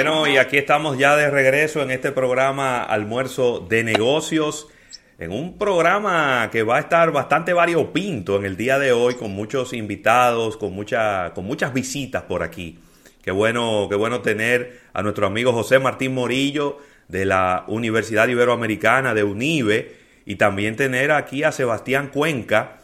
Bueno, y aquí estamos ya de regreso en este programa Almuerzo de Negocios, en un programa que va a estar bastante variopinto en el día de hoy, con muchos invitados, con, mucha, con muchas visitas por aquí. Qué bueno, qué bueno tener a nuestro amigo José Martín Morillo de la Universidad Iberoamericana de UNIBE y también tener aquí a Sebastián Cuenca,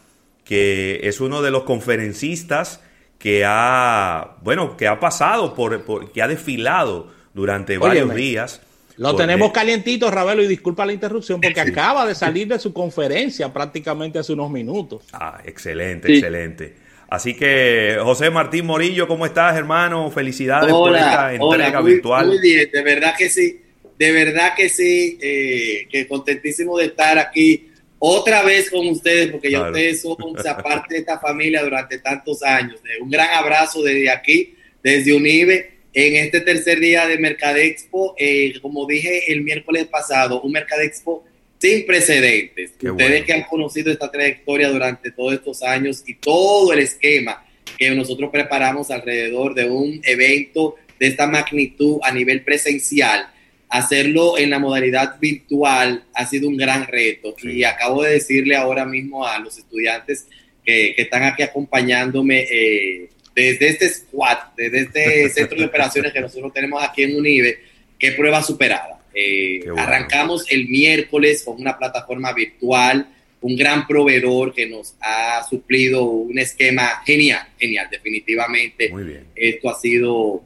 que es uno de los conferencistas que ha, bueno, que ha pasado por, que ha desfilado durante varios días. Lo tenemos calientito, Ravelo, y disculpa la interrupción, porque acaba de salir de su conferencia prácticamente hace unos minutos. Ah, excelente, excelente. Así que, José Martín Morillo, ¿cómo estás, hermano? Felicidades por esta entrega virtual. Muy bien, de verdad que sí, de verdad que sí, eh, que contentísimo de estar aquí otra vez con ustedes, porque ya ustedes son parte de esta familia durante tantos años. Un gran abrazo desde aquí, desde UNIBE, en este tercer día de Mercadexpo. Eh, como dije el miércoles pasado, un Mercadexpo sin precedentes. ustedes que han conocido esta trayectoria durante todos estos años y todo el esquema que nosotros preparamos alrededor de un evento de esta magnitud a nivel presencial hacerlo en la modalidad virtual ha sido un gran reto. Y acabo de decirle ahora mismo a los estudiantes que, están aquí acompañándome eh, desde este squad, desde este centro de operaciones que nosotros tenemos aquí en UNIBE, que prueba superada. Eh, arrancamos el miércoles con una plataforma virtual, un gran proveedor que nos ha suplido un esquema genial, genial, definitivamente. Muy bien. Esto ha sido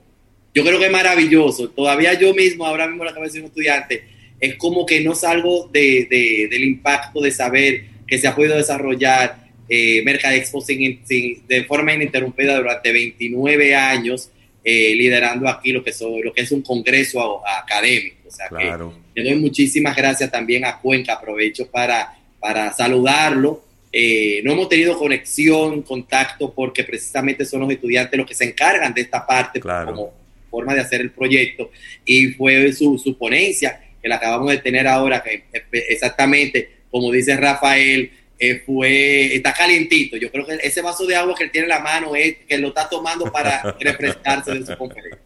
yo creo que es maravilloso. Todavía yo mismo, ahora mismo la cabeza de un estudiante, es como que no salgo de, del impacto de saber que se ha podido desarrollar eh, Mercadexpo sin, de forma ininterrumpida durante 29 años, eh, liderando aquí lo que, lo que es un congreso académico. O sea claro. que le doy muchísimas gracias también a Cuenca, aprovecho para, para saludarlo. Eh, no hemos tenido conexión, contacto, porque precisamente son los estudiantes los que se encargan de esta parte claro. como forma de hacer el proyecto y fue su, su ponencia que la acabamos de tener ahora, que exactamente, como dice Rafael, eh, fue, está calientito. Yo creo que ese vaso de agua que él tiene en la mano es que lo está tomando para refrescarse de su conferencia.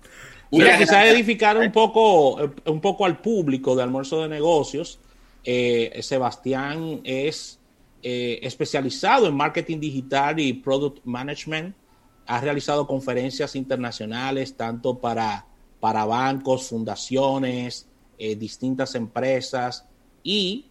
Mira, quizá edificar un poco, un poco al público de almuerzo de negocios. Eh, Sebastián es eh, especializado en marketing digital y product management ha realizado conferencias internacionales tanto para, para bancos, fundaciones, eh, distintas empresas y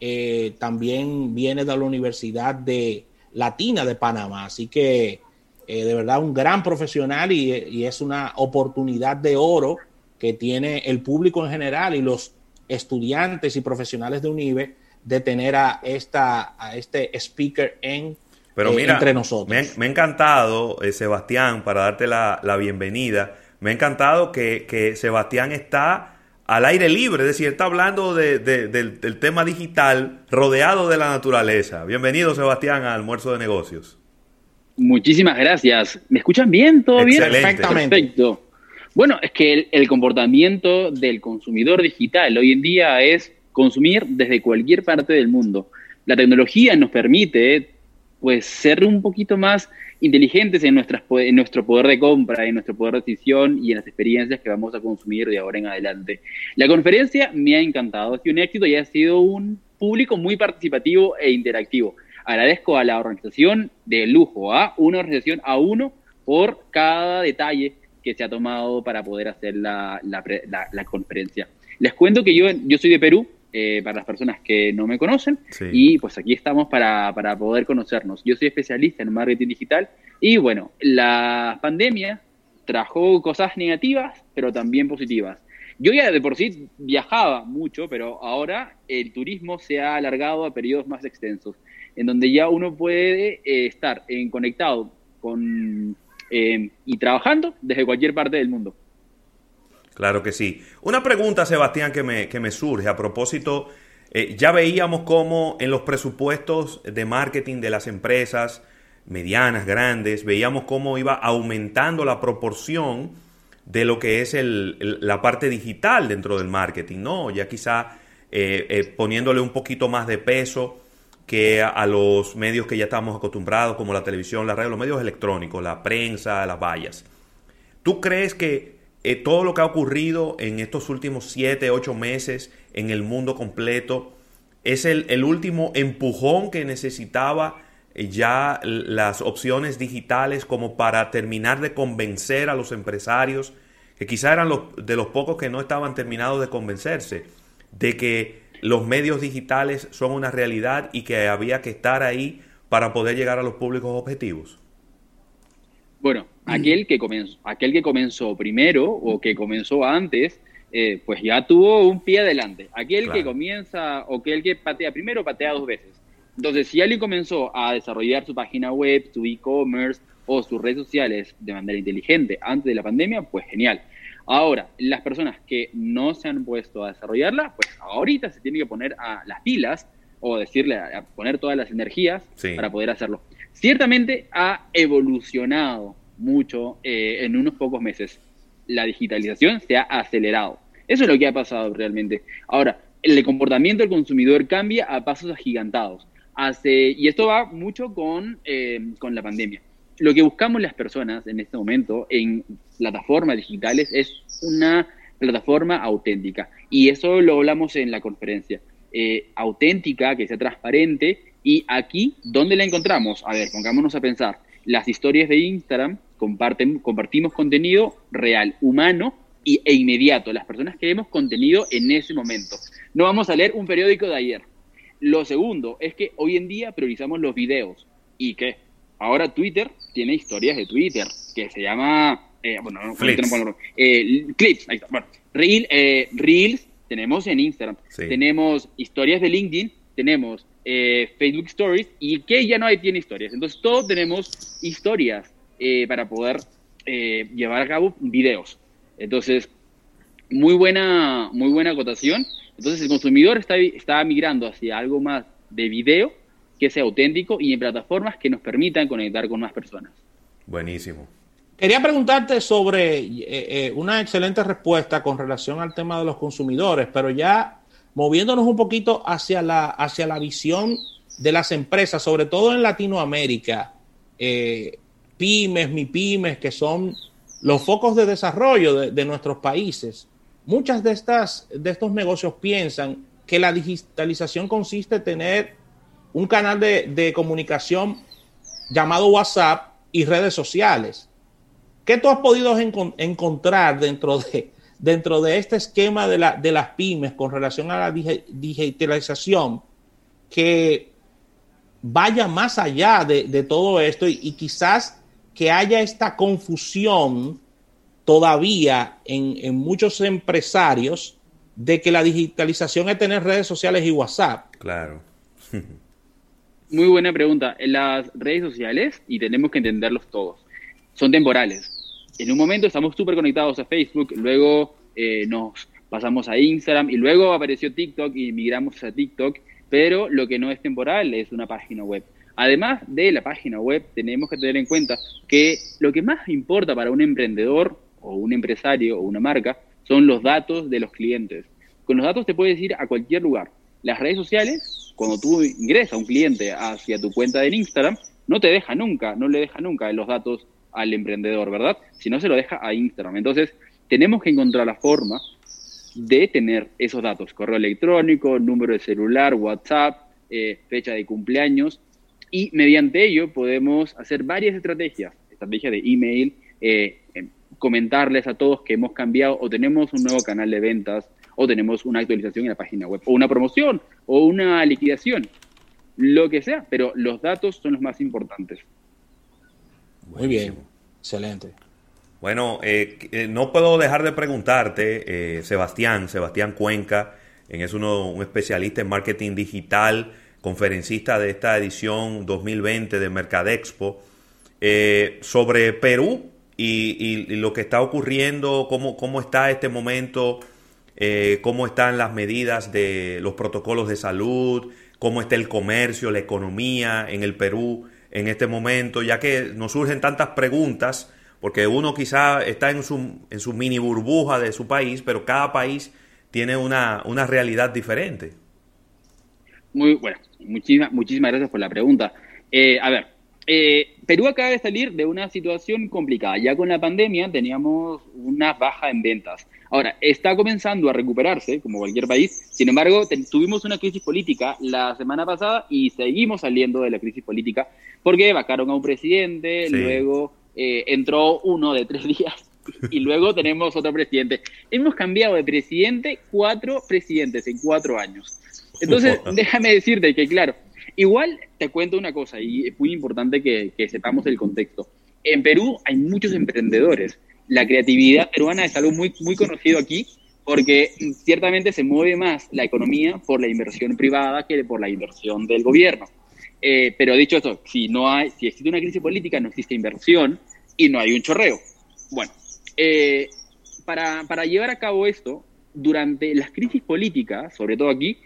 eh, también viene de la Universidad de Latina de Panamá. Así que eh, de verdad un gran profesional y, es una oportunidad de oro que tiene el público en general y los estudiantes y profesionales de UNIBE de tener a, esta, a este speaker en pero eh, mira, entre nosotros. Me, ha encantado, eh, Sebastián, para darte la, bienvenida, me ha encantado que, Sebastián está al aire libre, es decir, está hablando del, tema digital rodeado de la naturaleza. Bienvenido, Sebastián, al almuerzo de negocios. Muchísimas gracias. ¿Me escuchan bien? ¿Todo bien? Perfectamente. Perfecto. Bueno, es que el, comportamiento del consumidor digital hoy en día es consumir desde cualquier parte del mundo. La tecnología nos permite pues ser un poquito más inteligentes en, nuestras, en nuestro poder de compra, en nuestro poder de decisión y en las experiencias que vamos a consumir de ahora en adelante. La conferencia me ha encantado, ha sido un éxito y ha sido un público muy participativo e interactivo. Agradezco a la organización de lujo, a una organización a uno por cada detalle que se ha tomado para poder hacer la, la conferencia. Les cuento que yo, yo soy de Perú, eh, para las personas que no me conocen. Y pues aquí estamos para, para, poder conocernos. Yo soy especialista en marketing digital y bueno, la pandemia trajo cosas negativas, pero también positivas. Yo ya de por sí viajaba mucho, pero ahora el turismo se ha alargado a periodos más extensos, en donde ya uno puede eh, estar en conectado con, eh, y trabajando desde cualquier parte del mundo. Claro que sí. Una pregunta, Sebastián, que me, que me surge a propósito, eh, ya veíamos cómo en los presupuestos de marketing de las empresas medianas, grandes, veíamos cómo iba aumentando la proporción de lo que es el, la parte digital dentro del marketing, ¿no? Ya quizá eh, eh, poniéndole un poquito más de peso que a, los medios que ya estamos acostumbrados, como la televisión, la radio, los medios electrónicos, la prensa, las vallas. ¿Tú crees que eh, todo lo que ha ocurrido en estos últimos siete, ocho meses en el mundo completo es el, último empujón que necesitaba eh, ya las opciones digitales como para terminar de convencer a los empresarios, que quizá eran los, de los pocos que no estaban terminados de convencerse, de que los medios digitales son una realidad y que había que estar ahí para poder llegar a los públicos objetivos? Bueno, aquel que comenzó, aquel que comenzó primero o que comenzó antes, eh, pues ya tuvo un pie adelante. Aquel que comienza o aquel que patea primero, patea dos veces. Entonces, si alguien comenzó a desarrollar su página web, su e-commerce o sus redes sociales de manera inteligente antes de la pandemia, pues genial. Ahora, las personas que no se han puesto a desarrollarla, pues ahorita se tienen que poner a las pilas o decirle a, poner todas las energías para poder hacerlo. Ciertamente ha evolucionado mucho eh, en unos pocos meses. La digitalización se ha acelerado. Eso es lo que ha pasado realmente. Ahora, el comportamiento del consumidor cambia a pasos agigantados. Hace, y esto va mucho con, eh, con la pandemia. Lo que buscamos las personas en este momento en plataformas digitales es una plataforma auténtica. Y eso lo hablamos en la conferencia. Eh, auténtica, que sea transparente. Y aquí, ¿dónde la encontramos? A ver, pongámonos a pensar. Las historias de Instagram comparten, compartimos contenido real, humano y, e inmediato. Las personas queremos contenido en ese momento. No vamos a leer un periódico de ayer. Lo segundo es que hoy en día priorizamos los videos. ¿Y qué? Ahora Twitter tiene historias de Twitter, que se llama... Eh, bueno, no, eh, clips, ahí está. Bueno, eh, Reels tenemos en Instagram, tenemos historias de LinkedIn, tenemos eh, Facebook Stories y que ya no hay, tiene historias. Entonces todos tenemos historias eh, para poder eh, llevar a cabo videos. Entonces, muy buena, muy buena acotación. Entonces el consumidor está, está migrando hacia algo más de video que sea auténtico y en plataformas que nos permitan conectar con más personas. Buenísimo. Quería preguntarte sobre eh, eh, una excelente respuesta con relación al tema de los consumidores, pero ya moviéndonos un poquito hacia la, hacia la visión de las empresas, sobre todo en Latinoamérica, eh, pymes, mi pymes, que son los focos de desarrollo de, nuestros países. Muchas de, estas, de estos negocios piensan que la digitalización consiste en tener un canal de, de comunicación llamado WhatsApp y redes sociales ¿Qué tú has podido encontrar dentro de, dentro de este esquema de, la, de las pymes con relación a la digitalización que vaya más allá de, todo esto y, quizás que haya esta confusión todavía en, en, muchos empresarios de que la digitalización es tener redes sociales y WhatsApp. Claro. Muy buena pregunta. Las redes sociales, y tenemos que entenderlos todos, son temporales en un momento estamos súper conectados a Facebook, luego eh, nos pasamos a Instagram y luego apareció TikTok y migramos a TikTok, pero lo que no es temporal es una página web. Además de la página web, tenemos que tener en cuenta que lo que más importa para un emprendedor o un empresario o una marca son los datos de los clientes. Con los datos te puedes ir a cualquier lugar. Las redes sociales, cuando tú ingresas a un cliente hacia tu cuenta de Instagram, no te deja nunca, no le deja nunca los datos al emprendedor, ¿verdad? Si no, se lo deja a Instagram. Entonces, tenemos que encontrar la forma de tener esos datos, correo electrónico, número de celular, WhatsApp, eh, fecha de cumpleaños, y mediante ello podemos hacer varias estrategias, estrategias de email, eh, em, comentarles a todos que hemos cambiado o tenemos un nuevo canal de ventas o tenemos una actualización en la página web o una promoción o una liquidación, lo que sea, pero los datos son los más importantes. Muy bien, excelente. Bueno, eh, eh, no puedo dejar de preguntarte, eh, Sebastián, Sebastián Cuenca, es uno, un especialista en marketing digital, conferencista de esta edición 2020 de Mercadexpo, sobre Perú y, lo que está ocurriendo, cómo, cómo está este momento, cómo están las medidas de los protocolos de salud, cómo está el comercio, la economía en el Perú en este momento, ya que nos surgen tantas preguntas, porque uno quizá está en su, en su mini burbuja de su país, pero cada país tiene una, una realidad diferente. Muy bueno, muchísimas, muchísimas gracias por la pregunta. Eh, a ver, eh, Perú acaba de salir de una situación complicada. Ya con la pandemia teníamos una baja en ventas. Ahora, está comenzando a recuperarse, como cualquier país. Sin embargo, tuvimos una crisis política la semana pasada y seguimos saliendo de la crisis política porque vacaron a un presidente, luego eh, entró uno de tres días y luego tenemos otro presidente. Hemos cambiado de presidente cuatro presidentes en cuatro años. Entonces, déjame decirte que, claro, igual te cuento una cosa y es muy importante que, sepamos el contexto. En Perú hay muchos emprendedores la creatividad peruana es algo muy, muy conocido aquí porque ciertamente se mueve más la economía por la inversión privada que por la inversión del gobierno. Eh, pero dicho esto, si, no hay, si existe una crisis política, no existe inversión y no hay un chorreo. Bueno, eh, para, para llevar a cabo esto, durante las crisis políticas, sobre todo aquí,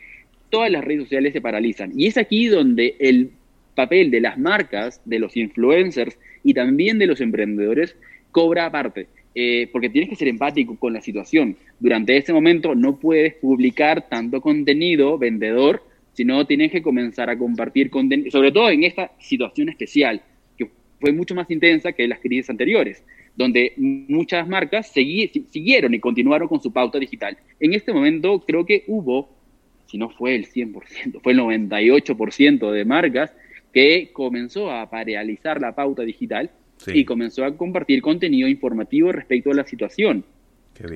todas las redes sociales se paralizan. Y es aquí donde el papel de las marcas, de los influencers y también de los emprendedores cobra aparte, eh, porque tienes que ser empático con la situación. Durante ese momento no puedes publicar tanto contenido vendedor, sino tienes que comenzar a compartir contenido, sobre todo en esta situación especial, que fue mucho más intensa que las crisis anteriores, donde muchas marcas siguieron y continuaron con su pauta digital. En este momento creo que hubo, si no fue el 100%, fue el 98% de marcas que comenzó a paralizar la pauta digital y comenzó a compartir contenido informativo respecto a la situación.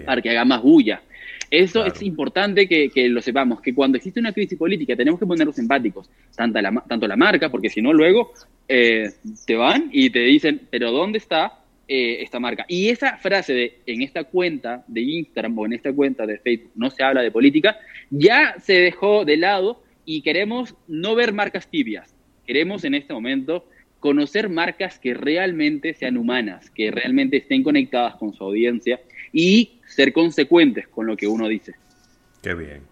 Para que haga más bulla. Eso es importante que, lo sepamos, que cuando existe una crisis política tenemos que ponernos empáticos, tanto la, tanto la marca, porque si no luego eh, te van y te dicen, pero ¿dónde está eh, esta marca? Y esa frase de en esta cuenta de Instagram o en esta cuenta de Facebook no se habla de política, ya se dejó de lado y queremos no ver marcas tibias. Queremos en este momento conocer marcas que realmente sean humanas, que realmente estén conectadas con su audiencia y ser consecuentes con lo que uno dice. Qué bien.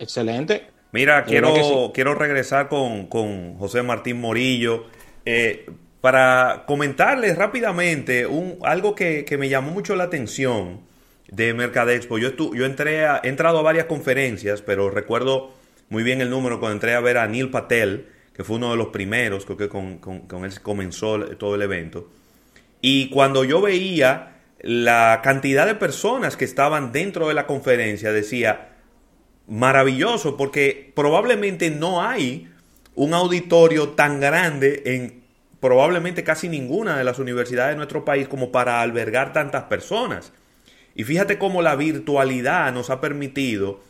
Excelente. Mira, quiero, quiero regresar con, José Martín Morillo eh, para comentarles rápidamente un, algo que, me llamó mucho la atención de Mercadexpo. Yo, entré he entrado a varias conferencias, pero recuerdo muy bien el número cuando entré a ver a Neil Patel, que fue uno de los primeros, creo que con, con, él comenzó todo el evento. Y cuando yo veía la cantidad de personas que estaban dentro de la conferencia, decía, maravilloso, porque probablemente no hay un auditorio tan grande en probablemente casi ninguna de las universidades de nuestro país como para albergar tantas personas. Y fíjate cómo la virtualidad nos ha permitido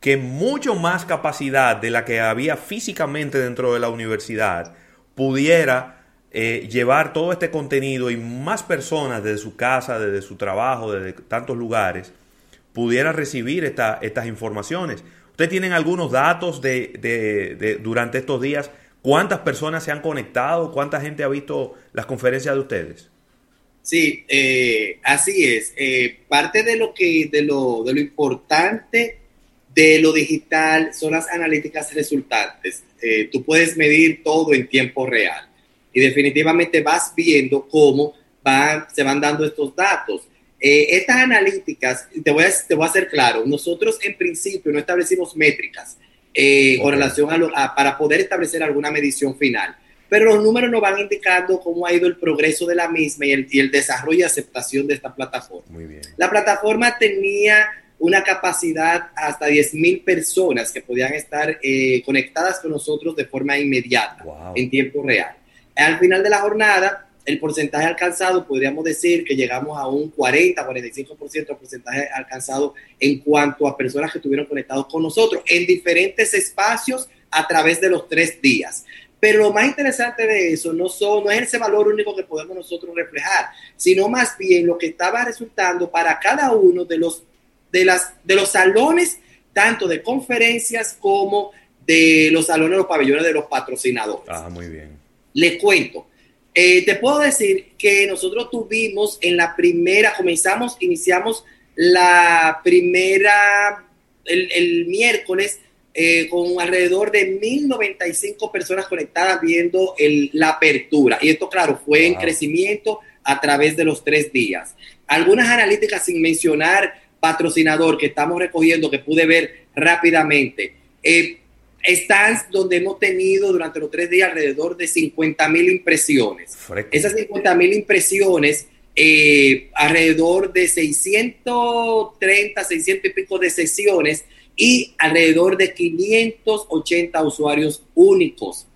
que mucho más capacidad de la que había físicamente dentro de la universidad pudiera eh, llevar todo este contenido y más personas desde su casa, desde su trabajo, desde tantos lugares, pudiera recibir estas informaciones. ¿Ustedes tienen algunos datos de, durante estos días? ¿Cuántas personas se han conectado? ¿Cuánta gente ha visto las conferencias de ustedes? Sí, eh, así es. Eh, parte de lo que de lo, de lo importante de lo digital son las analíticas resultantes. Eh, tú puedes medir todo en tiempo real y definitivamente vas viendo cómo van, se van dando estos datos. Eh, estas analíticas, te voy, a, te voy a hacer claro, nosotros en principio no establecimos métricas eh, con relación a, para poder establecer alguna medición final, pero los números nos van indicando cómo ha ido el progreso de la misma y el, y el desarrollo y aceptación de esta plataforma. Muy bien. La plataforma tenía una capacidad hasta 10.000 personas que podían estar eh, conectadas con nosotros de forma inmediata, en tiempo real. Al final de la jornada, el porcentaje alcanzado, podríamos decir que llegamos a un 40, 45% de porcentaje alcanzado en cuanto a personas que estuvieron conectados con nosotros en diferentes espacios a través de los tres días. Pero lo más interesante de eso no, son, no es ese valor único que podemos nosotros reflejar, sino más bien lo que estaba resultando para cada uno de los de, las, de los salones, tanto de conferencias como de los salones, los pabellones de los patrocinadores. Ah, muy bien. Les cuento. Eh, te puedo decir que nosotros tuvimos en la primera, comenzamos, iniciamos la primera, el, miércoles, eh, con alrededor de 1095 personas conectadas viendo el, la apertura. Y esto, claro, fue en crecimiento a través de los tres días. Algunas analíticas sin mencionar patrocinador que estamos recogiendo, que pude ver rápidamente. Eh, stands donde hemos tenido durante los tres días alrededor de 50 mil impresiones. Esas 50 mil impresiones, eh, alrededor de 630, 600 y pico de sesiones y alrededor de 580 usuarios únicos.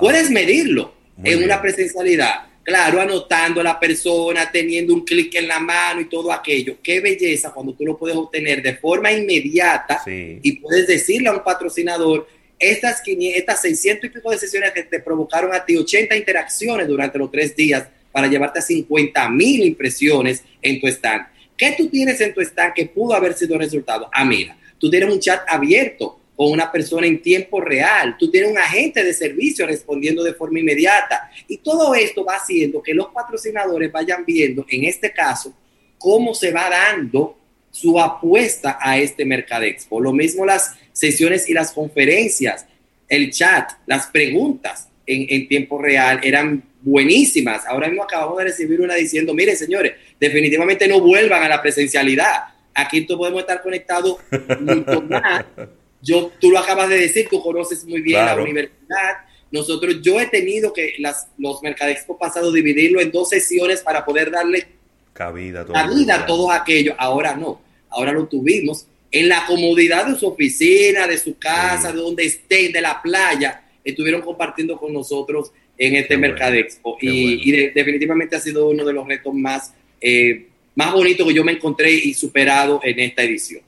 Puedes medirlo en una presencialidad. Claro, anotando a la persona, teniendo un clic en la mano y todo aquello. Qué belleza cuando tú lo puedes obtener de forma inmediata y puedes decirle a un patrocinador, estas, 500, estas 600 y pico de sesiones que te provocaron a ti 80 interacciones durante los tres días para llevarte a 50 mil impresiones en tu stand. ¿Qué tú tienes en tu stand que pudo haber sido resultado? Ah, mira, tú tienes un chat abierto con una persona en tiempo real, tú tienes un agente de servicio respondiendo de forma inmediata. Y todo esto va haciendo que los patrocinadores vayan viendo, en este caso, cómo se va dando su apuesta a este Mercadexpo. Lo mismo las sesiones y las conferencias, el chat, las preguntas en, en tiempo real eran buenísimas. Ahora mismo acabamos de recibir una diciendo, miren señores, definitivamente no vuelvan a la presencialidad. Aquí todos podemos estar conectados mucho más yo, tú lo acabas de decir, tú conoces muy bien la universidad. Nosotros, yo he tenido que las, los Mercadexpo pasados dividirlo en dos sesiones para poder darle cabida, todo cabida a todo aquello. Ahora no, ahora lo tuvimos en la comodidad de su oficina, de su casa, de donde estén, de la playa, estuvieron compartiendo con nosotros en este Mercadexpo. y, definitivamente ha sido uno de los retos más, eh, más bonitos que yo me encontré y superado en esta edición.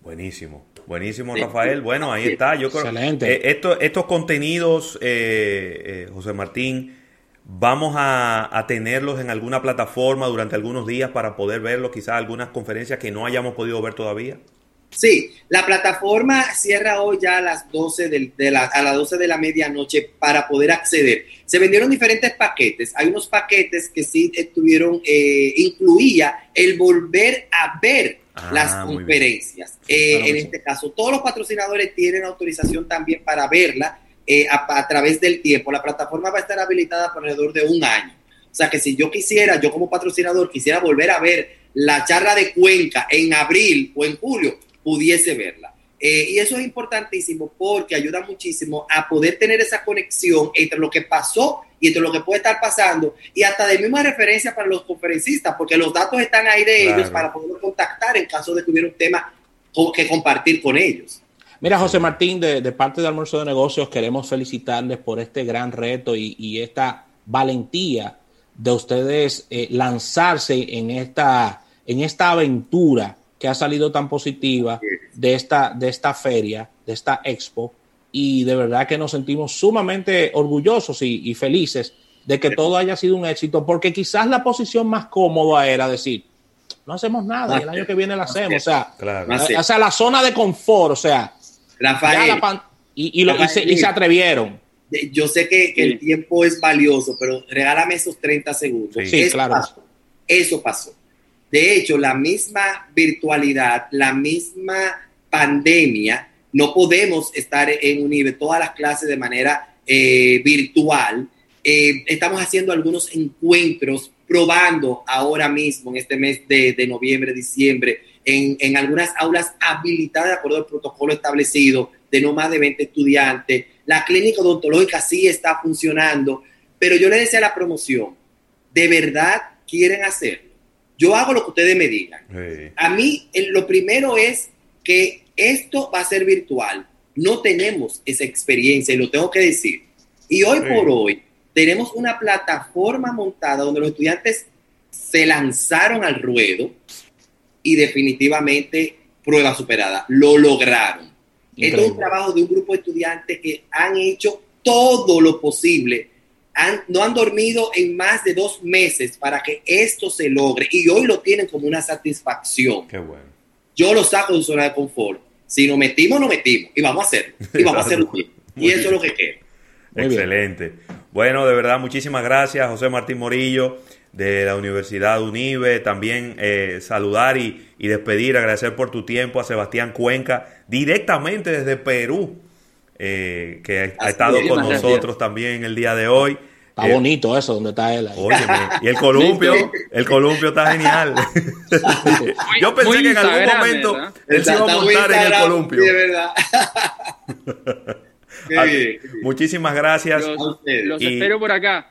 Buenísimo. Buenísimo, Rafael. Bueno, ahí está. Yo creo Excelente. Eh, estos contenidos, eh, eh, José Martín, vamos a, tenerlos en alguna plataforma durante algunos días para poder verlos, quizás algunas conferencias que no hayamos podido ver todavía. Sí, la plataforma cierra hoy ya a las 12 de, la, a las 12 de la medianoche para poder acceder. Se vendieron diferentes paquetes. Hay unos paquetes que sí estuvieron, incluía el volver a ver Ah, las conferencias. Eh, en este caso, todos los patrocinadores tienen autorización también para verla eh, a, través del tiempo. La plataforma va a estar habilitada por alrededor de un año. O sea que si yo quisiera, yo como patrocinador, quisiera volver a ver la charla de Cuenca en abril o en julio, pudiese verla. Eh, y eso es importantísimo porque ayuda muchísimo a poder tener esa conexión entre lo que pasó y entre lo que puede estar pasando y hasta de misma referencia para los conferencistas, porque los datos están ahí de ellos para poder contactar en caso de que hubiera un tema que compartir con ellos. Mira, José Martín, de, parte de Almuerzo de Negocios, queremos felicitarles por este gran reto y, esta valentía de ustedes eh, lanzarse en esta, en esta aventura que ha salido tan positiva de esta, de esta feria, de esta expo, y de verdad que nos sentimos sumamente orgullosos y, felices de que todo haya sido un éxito, porque quizás la posición más cómoda era decir, no hacemos nada, y el año que viene lo hacemos, o sea, o sea, la zona de confort, o sea, Rafael, y, lo, y, se, atrevieron. Yo sé que, el tiempo es valioso, pero regálame esos 30 segundos. Sí, claro. eso pasó. De hecho, la misma virtualidad, la misma pandemia, no podemos estar en nivel todas las clases de manera eh, virtual. Eh, estamos haciendo algunos encuentros, probando ahora mismo, en este mes de, noviembre, diciembre, en, en, algunas aulas habilitadas de acuerdo al protocolo establecido de no más de 20 estudiantes. La clínica odontológica sí está funcionando, pero yo le decía a la promoción, ¿de verdad quieren hacerlo? Yo hago lo que ustedes me digan. A mí lo primero es que esto va a ser virtual. No tenemos esa experiencia y lo tengo que decir. Y hoy por hoy tenemos una plataforma montada donde los estudiantes se lanzaron al ruedo y definitivamente prueba superada. Lo lograron. Esto es un trabajo de un grupo de estudiantes que han hecho todo lo posible no han dormido en más de dos meses para que esto se logre y hoy lo tienen como una satisfacción. Qué bueno. Yo lo saco de su zona de confort. Si nos metimos, nos metimos y vamos a hacerlo. Y vamos a hacerlo Y eso es lo que quiero. Excelente. Bueno, de verdad, muchísimas gracias, José Martín Morillo, de la Universidad UNIBE. También eh, saludar y, y despedir, agradecer por tu tiempo a Sebastián Cuenca, directamente desde Perú. Eh, que ha estado con nosotros también el día de hoy. Está bonito eso, donde está él. y el columpio, el columpio está genial. Yo pensé que en algún momento él se iba a montar en el columpio. Muchísimas gracias. Los, espero por acá.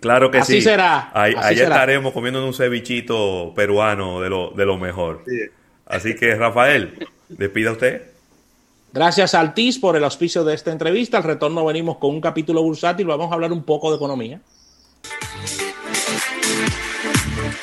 Claro que Así sí. será. Ahí, estaremos comiendo un cevichito peruano de lo, de lo mejor. Así que, Rafael, despida usted. Gracias a Altiz por el auspicio de esta entrevista. Al retorno venimos con un capítulo bursátil. Vamos a hablar un poco de economía.